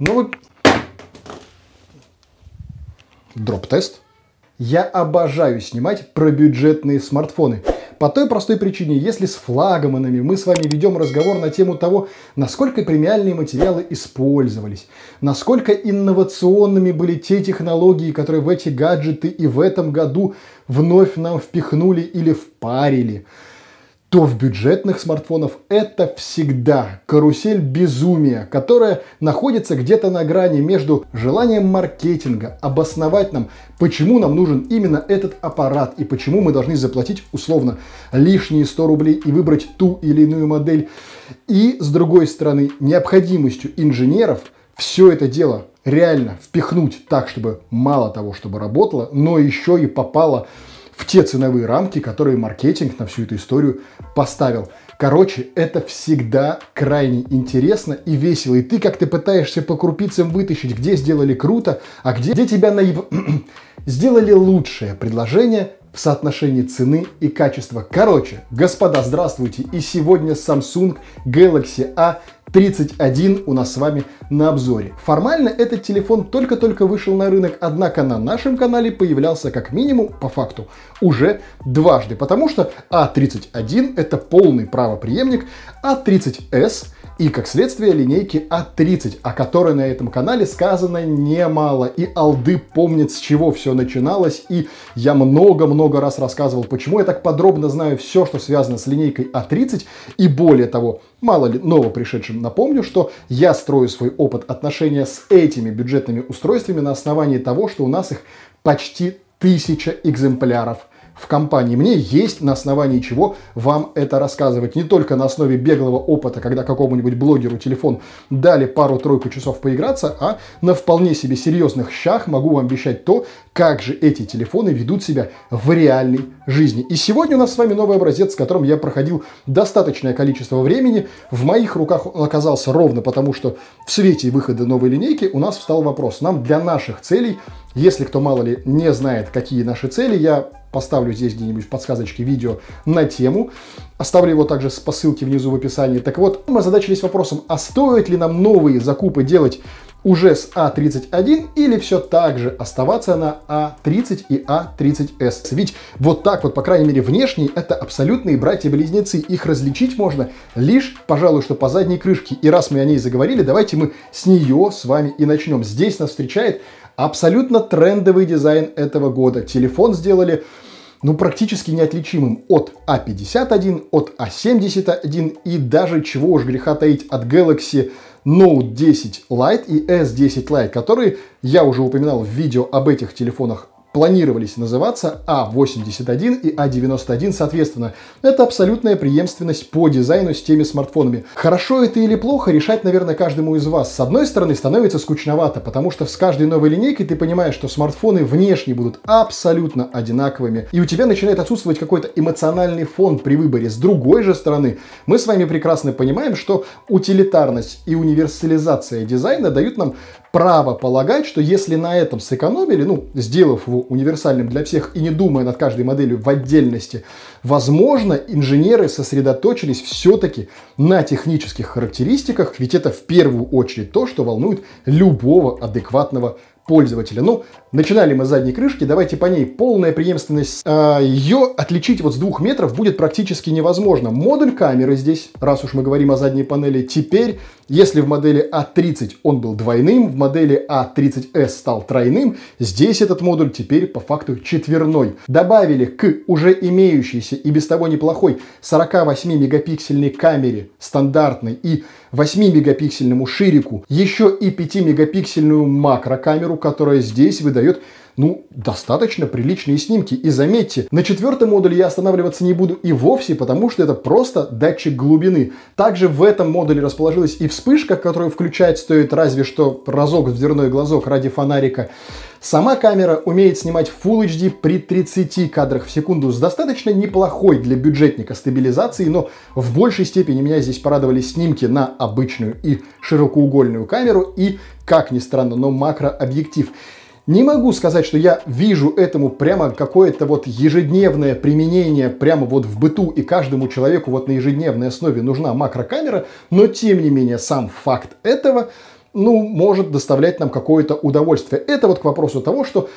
Ну вот... Дроп-тест. Я обожаю снимать про бюджетные смартфоны. По той простой причине, если с флагманами мы с вами ведем разговор на тему того, насколько премиальные материалы использовались, насколько инновационными были те технологии, которые в эти гаджеты и в этом году вновь нам впихнули или впарили – то в бюджетных смартфонах это всегда карусель безумия, которая находится где-то на грани между желанием маркетинга обосновать нам, почему нам нужен именно этот аппарат и почему мы должны заплатить условно лишние 100 рублей и выбрать ту или иную модель, и с другой стороны необходимостью инженеров все это дело реально впихнуть так, чтобы мало того, чтобы работало, но еще и попало в те ценовые рамки, которые маркетинг на всю эту историю поставил. Короче, это всегда крайне интересно и весело. И ты как ты пытаешься по крупицам вытащить, где сделали круто, а где, где тебя наеб... сделали лучшее предложение в соотношении цены и качества. Короче, господа, здравствуйте. И сегодня Samsung Galaxy A 31 у нас с вами на обзоре. Формально этот телефон только-только вышел на рынок, однако на нашем канале появлялся как минимум, по факту, уже дважды, потому что А31 это полный правоприемник, А30s и, как следствие, линейки А30, о которой на этом канале сказано немало. И алды помнят, с чего все начиналось. И я много-много раз рассказывал, почему я так подробно знаю все, что связано с линейкой А30. И более того, мало ли новопришедшим напомню, что я строю свой опыт отношения с этими бюджетными устройствами на основании того, что у нас их почти тысяча экземпляров в компании. Мне есть на основании чего вам это рассказывать. Не только на основе беглого опыта, когда какому-нибудь блогеру телефон дали пару-тройку часов поиграться, а на вполне себе серьезных щах могу вам обещать то, как же эти телефоны ведут себя в реальной жизни. И сегодня у нас с вами новый образец, с которым я проходил достаточное количество времени. В моих руках он оказался ровно потому, что в свете выхода новой линейки у нас встал вопрос. Нам для наших целей, если кто мало ли не знает, какие наши цели, я поставлю здесь где-нибудь в подсказочке видео на тему. Оставлю его также по ссылке внизу в описании. Так вот, мы озадачились вопросом, а стоит ли нам новые закупы делать уже с А31 или все так же оставаться на А30 и А30S. Ведь вот так вот, по крайней мере, внешне это абсолютные братья-близнецы. Их различить можно лишь, пожалуй, что по задней крышке. И раз мы о ней заговорили, давайте мы с нее с вами и начнем. Здесь нас встречает абсолютно трендовый дизайн этого года. Телефон сделали ну, практически неотличимым от А51, от А71 и даже, чего уж греха таить, от Galaxy Note 10 Lite и S10 Lite, которые я уже упоминал в видео об этих телефонах планировались называться А81 и А91 соответственно. Это абсолютная преемственность по дизайну с теми смартфонами. Хорошо это или плохо, решать, наверное, каждому из вас. С одной стороны, становится скучновато, потому что с каждой новой линейкой ты понимаешь, что смартфоны внешне будут абсолютно одинаковыми, и у тебя начинает отсутствовать какой-то эмоциональный фон при выборе. С другой же стороны, мы с вами прекрасно понимаем, что утилитарность и универсализация дизайна дают нам право полагать, что если на этом сэкономили, ну, сделав его универсальным для всех и не думая над каждой моделью в отдельности, возможно, инженеры сосредоточились все-таки на технических характеристиках, ведь это в первую очередь то, что волнует любого адекватного пользователя. Ну, начинали мы с задней крышки, давайте по ней полная преемственность. А, ее отличить вот с двух метров будет практически невозможно. Модуль камеры здесь, раз уж мы говорим о задней панели, теперь, если в модели А30 он был двойным, в модели А30s стал тройным, здесь этот модуль теперь по факту четверной. Добавили к уже имеющейся и без того неплохой 48-мегапиксельной камере стандартной и 8-мегапиксельному ширику, еще и 5-мегапиксельную макрокамеру, которая здесь выдает ну, достаточно приличные снимки. И заметьте, на четвертом модуле я останавливаться не буду и вовсе, потому что это просто датчик глубины. Также в этом модуле расположилась и вспышка, которую включать стоит разве что разок в дверной глазок ради фонарика. Сама камера умеет снимать Full HD при 30 кадрах в секунду с достаточно неплохой для бюджетника стабилизацией, но в большей степени меня здесь порадовали снимки на обычную и широкоугольную камеру и, как ни странно, но макрообъектив. Не могу сказать, что я вижу этому прямо какое-то вот ежедневное применение прямо вот в быту и каждому человеку вот на ежедневной основе нужна макрокамера, но тем не менее сам факт этого ну, может доставлять нам какое-то удовольствие. Это вот к вопросу того, что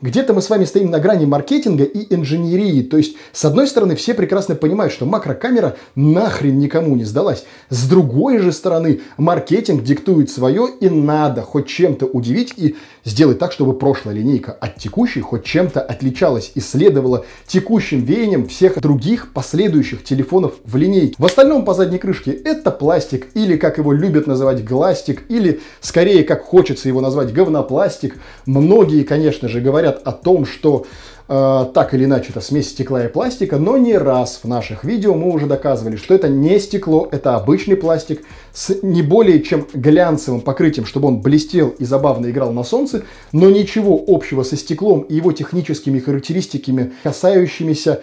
где-то мы с вами стоим на грани маркетинга и инженерии. То есть, с одной стороны, все прекрасно понимают, что макрокамера нахрен никому не сдалась. С другой же стороны, маркетинг диктует свое и надо хоть чем-то удивить и сделать так, чтобы прошлая линейка от текущей хоть чем-то отличалась и следовала текущим веяниям всех других последующих телефонов в линейке. В остальном по задней крышке это пластик или, как его любят называть, гластик, или скорее, как хочется его назвать, говнопластик. Многие, конечно же, говорят, говорят о том, что э, так или иначе это смесь стекла и пластика, но не раз в наших видео мы уже доказывали, что это не стекло, это обычный пластик с не более чем глянцевым покрытием, чтобы он блестел и забавно играл на солнце, но ничего общего со стеклом и его техническими характеристиками, касающимися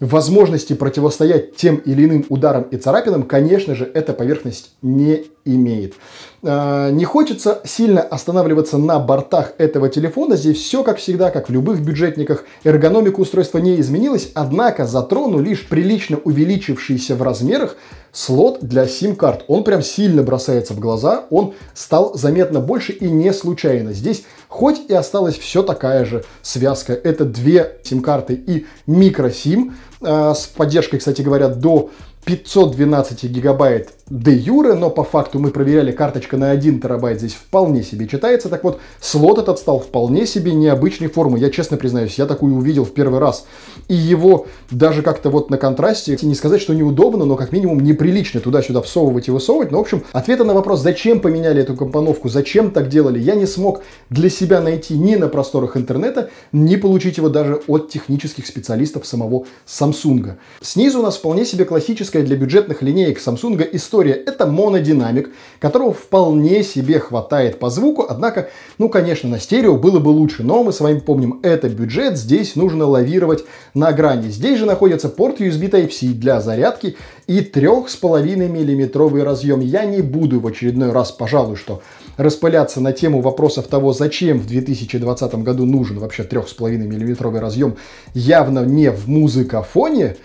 возможности противостоять тем или иным ударам и царапинам, конечно же, эта поверхность не имеет. А, не хочется сильно останавливаться на бортах этого телефона. Здесь все, как всегда, как в любых бюджетниках. Эргономика устройства не изменилась, однако затрону лишь прилично увеличившийся в размерах слот для сим-карт. Он прям сильно бросается в глаза, он стал заметно больше и не случайно. Здесь хоть и осталась все такая же связка. Это две сим-карты и микросим э, с поддержкой, кстати говоря, до 512 гигабайт де юре, но по факту мы проверяли, карточка на 1 терабайт здесь вполне себе читается. Так вот, слот этот стал вполне себе необычной формы. Я честно признаюсь, я такую увидел в первый раз. И его даже как-то вот на контрасте, не сказать, что неудобно, но как минимум неприлично туда-сюда всовывать и высовывать. Но, в общем, ответа на вопрос, зачем поменяли эту компоновку, зачем так делали, я не смог для себя найти ни на просторах интернета, ни получить его даже от технических специалистов самого Samsung. Снизу у нас вполне себе классическая для бюджетных линеек Samsung история история. Это монодинамик, которого вполне себе хватает по звуку, однако, ну, конечно, на стерео было бы лучше, но мы с вами помним, это бюджет, здесь нужно лавировать на грани. Здесь же находится порт USB Type-C для зарядки и 3,5 миллиметровый разъем. Я не буду в очередной раз, пожалуй, что распыляться на тему вопросов того, зачем в 2020 году нужен вообще 3,5 миллиметровый разъем, явно не в музыкофоне,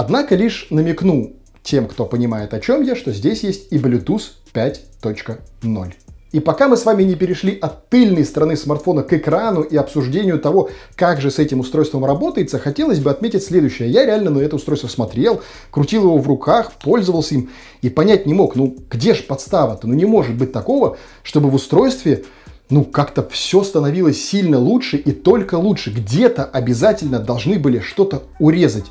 Однако лишь намекну, тем, кто понимает, о чем я, что здесь есть и Bluetooth 5.0. И пока мы с вами не перешли от тыльной стороны смартфона к экрану и обсуждению того, как же с этим устройством работается, хотелось бы отметить следующее. Я реально на это устройство смотрел, крутил его в руках, пользовался им и понять не мог, ну где же подстава-то? Ну не может быть такого, чтобы в устройстве ну, как-то все становилось сильно лучше и только лучше. Где-то обязательно должны были что-то урезать.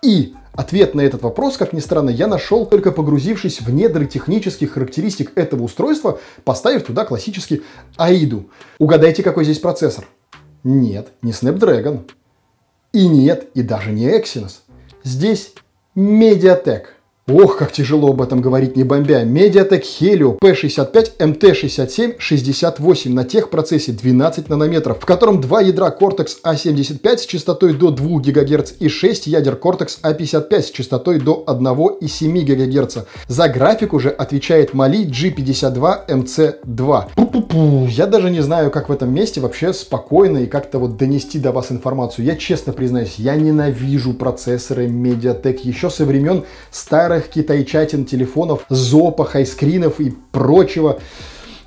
И Ответ на этот вопрос, как ни странно, я нашел только погрузившись в недры технических характеристик этого устройства, поставив туда классический AIDU. Угадайте, какой здесь процессор? Нет, не Snapdragon. И нет, и даже не Exynos. Здесь Mediatek. Ох, как тяжело об этом говорить, не бомбя. Mediatek Helio P65 MT67 68 на техпроцессе 12 нанометров, в котором два ядра Cortex A75 с частотой до 2 ГГц и 6 ядер Cortex A55 с частотой до 1,7 ГГц. За графику же отвечает Mali G52 MC2. Пу-пу-пу. Я даже не знаю, как в этом месте вообще спокойно и как-то вот донести до вас информацию. Я честно признаюсь, я ненавижу процессоры Mediatek еще со времен старых старых китайчатин телефонов, зопа, хайскринов и прочего.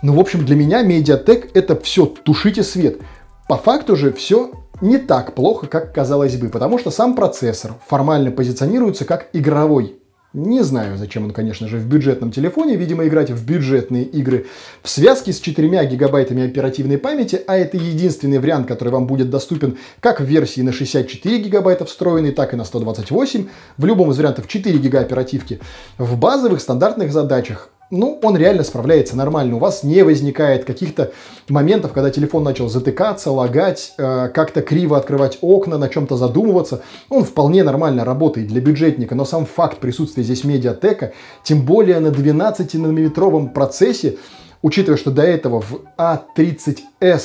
Ну, в общем, для меня медиатек это все тушите свет. По факту же все не так плохо, как казалось бы, потому что сам процессор формально позиционируется как игровой. Не знаю, зачем он, конечно же, в бюджетном телефоне, видимо, играть в бюджетные игры в связке с 4 гигабайтами оперативной памяти, а это единственный вариант, который вам будет доступен как в версии на 64 гигабайта встроенный, так и на 128, в любом из вариантов 4 гига оперативки. В базовых стандартных задачах ну, он реально справляется нормально. У вас не возникает каких-то моментов, когда телефон начал затыкаться, лагать, э, как-то криво открывать окна, на чем-то задумываться. Он вполне нормально работает для бюджетника, но сам факт присутствия здесь медиатека, тем более на 12-нанометровом процессе, учитывая, что до этого в A30s а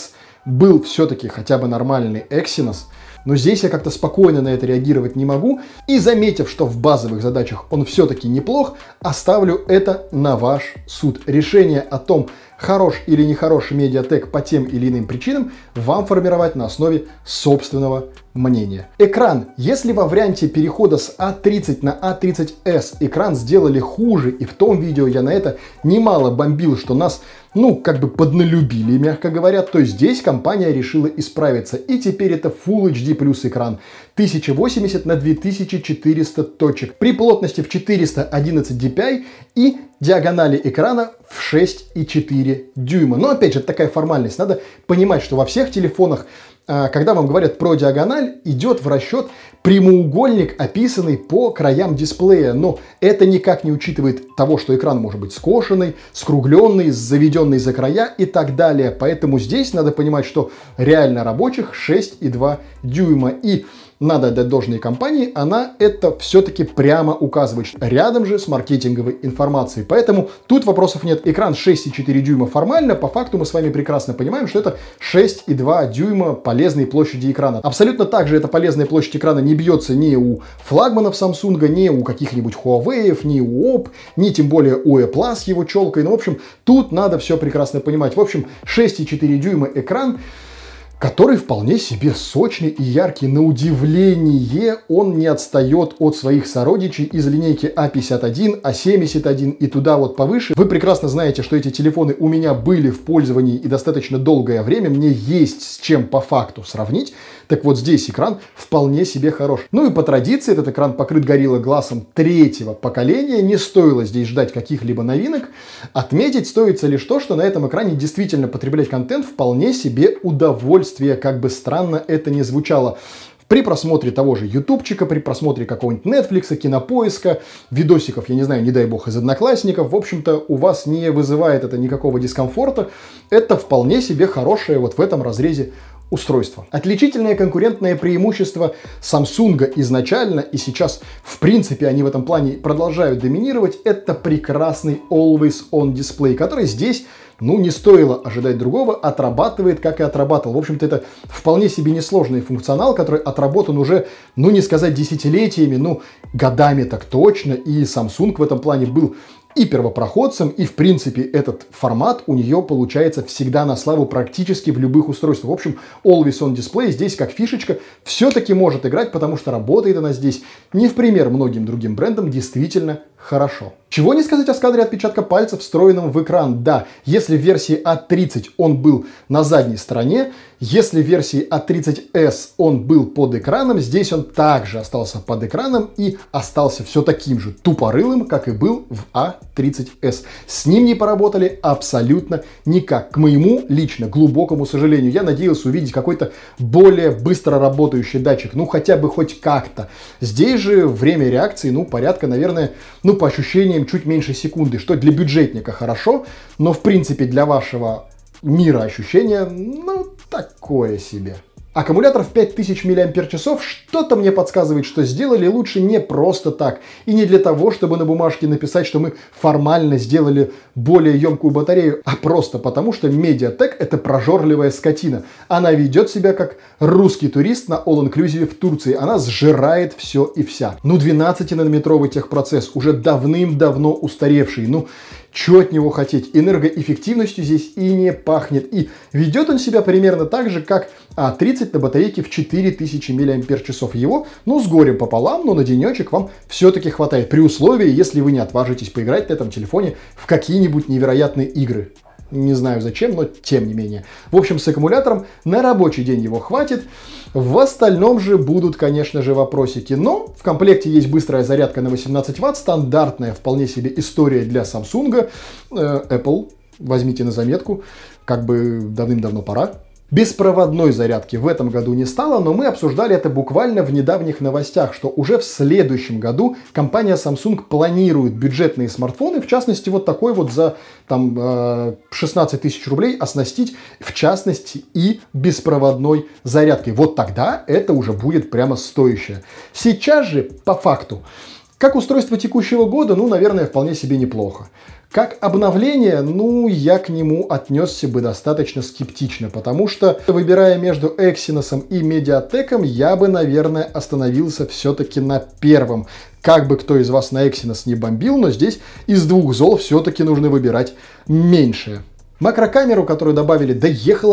был все-таки хотя бы нормальный Exynos – но здесь я как-то спокойно на это реагировать не могу. И заметив, что в базовых задачах он все-таки неплох, оставлю это на ваш суд. Решение о том, хорош или нехорош медиатек по тем или иным причинам, вам формировать на основе собственного мнения. Экран. Если во варианте перехода с А30 на А30s экран сделали хуже, и в том видео я на это немало бомбил, что нас ну, как бы подналюбили, мягко говоря, то здесь компания решила исправиться. И теперь это Full HD плюс экран. 1080 на 2400 точек. При плотности в 411 dpi и диагонали экрана в 6,4 дюйма. Но опять же, такая формальность. Надо понимать, что во всех телефонах а, когда вам говорят про диагональ, идет в расчет прямоугольник, описанный по краям дисплея. Но это никак не учитывает того, что экран может быть скошенный, скругленный, заведенный за края и так далее. Поэтому здесь надо понимать, что реально рабочих 6,2 дюйма. И надо отдать должной компании, она это все-таки прямо указывает. Рядом же с маркетинговой информацией. Поэтому тут вопросов нет. Экран 6,4 дюйма формально, по факту мы с вами прекрасно понимаем, что это 6,2 дюйма полезной площади экрана. Абсолютно так же эта полезная площадь экрана не бьется ни у флагманов Samsung, ни у каких-нибудь Huawei, ни у OP, ни тем более у Apple с его челкой. Ну, в общем, тут надо все прекрасно понимать. В общем, 6,4 дюйма экран который вполне себе сочный и яркий. На удивление он не отстает от своих сородичей из линейки А51, А71 и туда вот повыше. Вы прекрасно знаете, что эти телефоны у меня были в пользовании и достаточно долгое время. Мне есть с чем по факту сравнить. Так вот здесь экран вполне себе хорош. Ну и по традиции этот экран покрыт Gorilla глазом третьего поколения. Не стоило здесь ждать каких-либо новинок. Отметить стоится лишь то, что на этом экране действительно потреблять контент вполне себе удовольствие, как бы странно это ни звучало. При просмотре того же ютубчика, при просмотре какого-нибудь Netflix, кинопоиска, видосиков, я не знаю, не дай бог, из одноклассников, в общем-то, у вас не вызывает это никакого дискомфорта. Это вполне себе хорошее вот в этом разрезе устройства. Отличительное конкурентное преимущество Samsung изначально и сейчас, в принципе, они в этом плане продолжают доминировать, это прекрасный Always On дисплей, который здесь ну, не стоило ожидать другого, отрабатывает, как и отрабатывал. В общем-то, это вполне себе несложный функционал, который отработан уже, ну, не сказать десятилетиями, ну, годами так точно. И Samsung в этом плане был и первопроходцем, и в принципе этот формат у нее получается всегда на славу практически в любых устройствах. В общем, Always On Display здесь как фишечка все-таки может играть, потому что работает она здесь не в пример многим другим брендам действительно хорошо. Чего не сказать о сканере отпечатка пальцев, встроенном в экран. Да, если в версии A30 а он был на задней стороне, если в версии A30s а он был под экраном, здесь он также остался под экраном и остался все таким же тупорылым, как и был в A30s. А С ним не поработали абсолютно никак. К моему лично глубокому сожалению, я надеялся увидеть какой-то более быстро работающий датчик, ну хотя бы хоть как-то. Здесь же время реакции, ну порядка, наверное, ну, по ощущениям, чуть меньше секунды, что для бюджетника хорошо, но, в принципе, для вашего мира ощущения, ну, такое себе. Аккумулятор в 5000 мАч что-то мне подсказывает, что сделали лучше не просто так. И не для того, чтобы на бумажке написать, что мы формально сделали более емкую батарею, а просто потому, что Mediatek это прожорливая скотина. Она ведет себя как русский турист на all-inclusive в Турции. Она сжирает все и вся. Ну 12-нанометровый техпроцесс, уже давным-давно устаревший. Ну что от него хотеть? Энергоэффективностью здесь и не пахнет. И ведет он себя примерно так же, как А30 на батарейке в 4000 мАч. Его, ну, с горем пополам, но на денечек вам все-таки хватает. При условии, если вы не отважитесь поиграть на этом телефоне в какие-нибудь невероятные игры. Не знаю зачем, но тем не менее. В общем, с аккумулятором на рабочий день его хватит. В остальном же будут, конечно же, вопросики. Но в комплекте есть быстрая зарядка на 18 Вт, стандартная вполне себе история для Samsung. Э, Apple, возьмите на заметку, как бы давным-давно пора. Беспроводной зарядки в этом году не стало, но мы обсуждали это буквально в недавних новостях, что уже в следующем году компания Samsung планирует бюджетные смартфоны, в частности вот такой вот за там 16 э, тысяч рублей оснастить в частности и беспроводной зарядкой. Вот тогда это уже будет прямо стоящее. Сейчас же по факту как устройство текущего года, ну, наверное, вполне себе неплохо. Как обновление, ну, я к нему отнесся бы достаточно скептично, потому что, выбирая между Exynos и Mediatek, я бы, наверное, остановился все-таки на первом. Как бы кто из вас на Exynos не бомбил, но здесь из двух зол все-таки нужно выбирать меньшее. Макрокамеру, которую добавили, да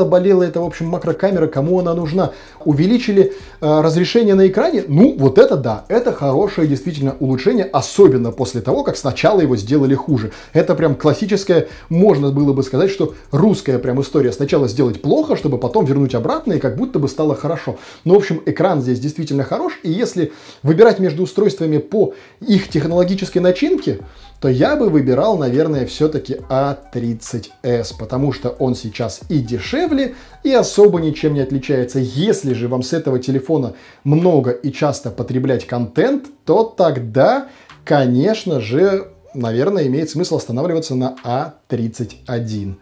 болела эта, в общем, макрокамера, кому она нужна. Увеличили э, разрешение на экране, ну, вот это да, это хорошее действительно улучшение, особенно после того, как сначала его сделали хуже. Это прям классическое, можно было бы сказать, что русская прям история. Сначала сделать плохо, чтобы потом вернуть обратно, и как будто бы стало хорошо. Но, в общем, экран здесь действительно хорош, и если выбирать между устройствами по их технологической начинке, то я бы выбирал, наверное, все-таки A30s, потому что он сейчас и дешевле, и особо ничем не отличается. Если же вам с этого телефона много и часто потреблять контент, то тогда, конечно же, наверное, имеет смысл останавливаться на A31.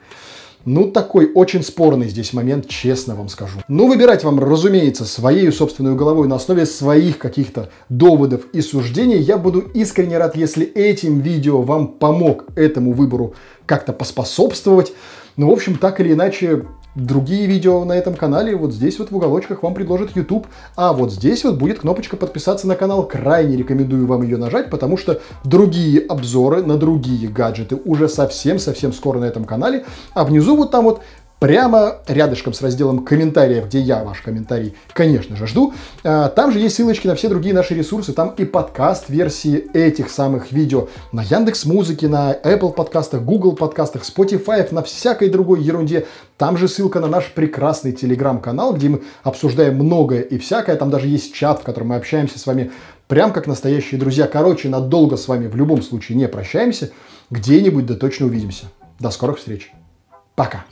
Ну, такой очень спорный здесь момент, честно вам скажу. Ну, выбирать вам, разумеется, своей собственной головой на основе своих каких-то доводов и суждений. Я буду искренне рад, если этим видео вам помог этому выбору как-то поспособствовать. Ну, в общем, так или иначе, Другие видео на этом канале вот здесь вот в уголочках вам предложит YouTube, а вот здесь вот будет кнопочка подписаться на канал. Крайне рекомендую вам ее нажать, потому что другие обзоры на другие гаджеты уже совсем-совсем скоро на этом канале, а внизу вот там вот прямо рядышком с разделом комментариев, где я ваш комментарий, конечно же, жду. А, там же есть ссылочки на все другие наши ресурсы, там и подкаст версии этих самых видео на Яндекс Музыке, на Apple подкастах, Google подкастах, Spotify, на всякой другой ерунде. Там же ссылка на наш прекрасный телеграм-канал, где мы обсуждаем многое и всякое. Там даже есть чат, в котором мы общаемся с вами прям как настоящие друзья. Короче, надолго с вами в любом случае не прощаемся. Где-нибудь да точно увидимся. До скорых встреч. para cá.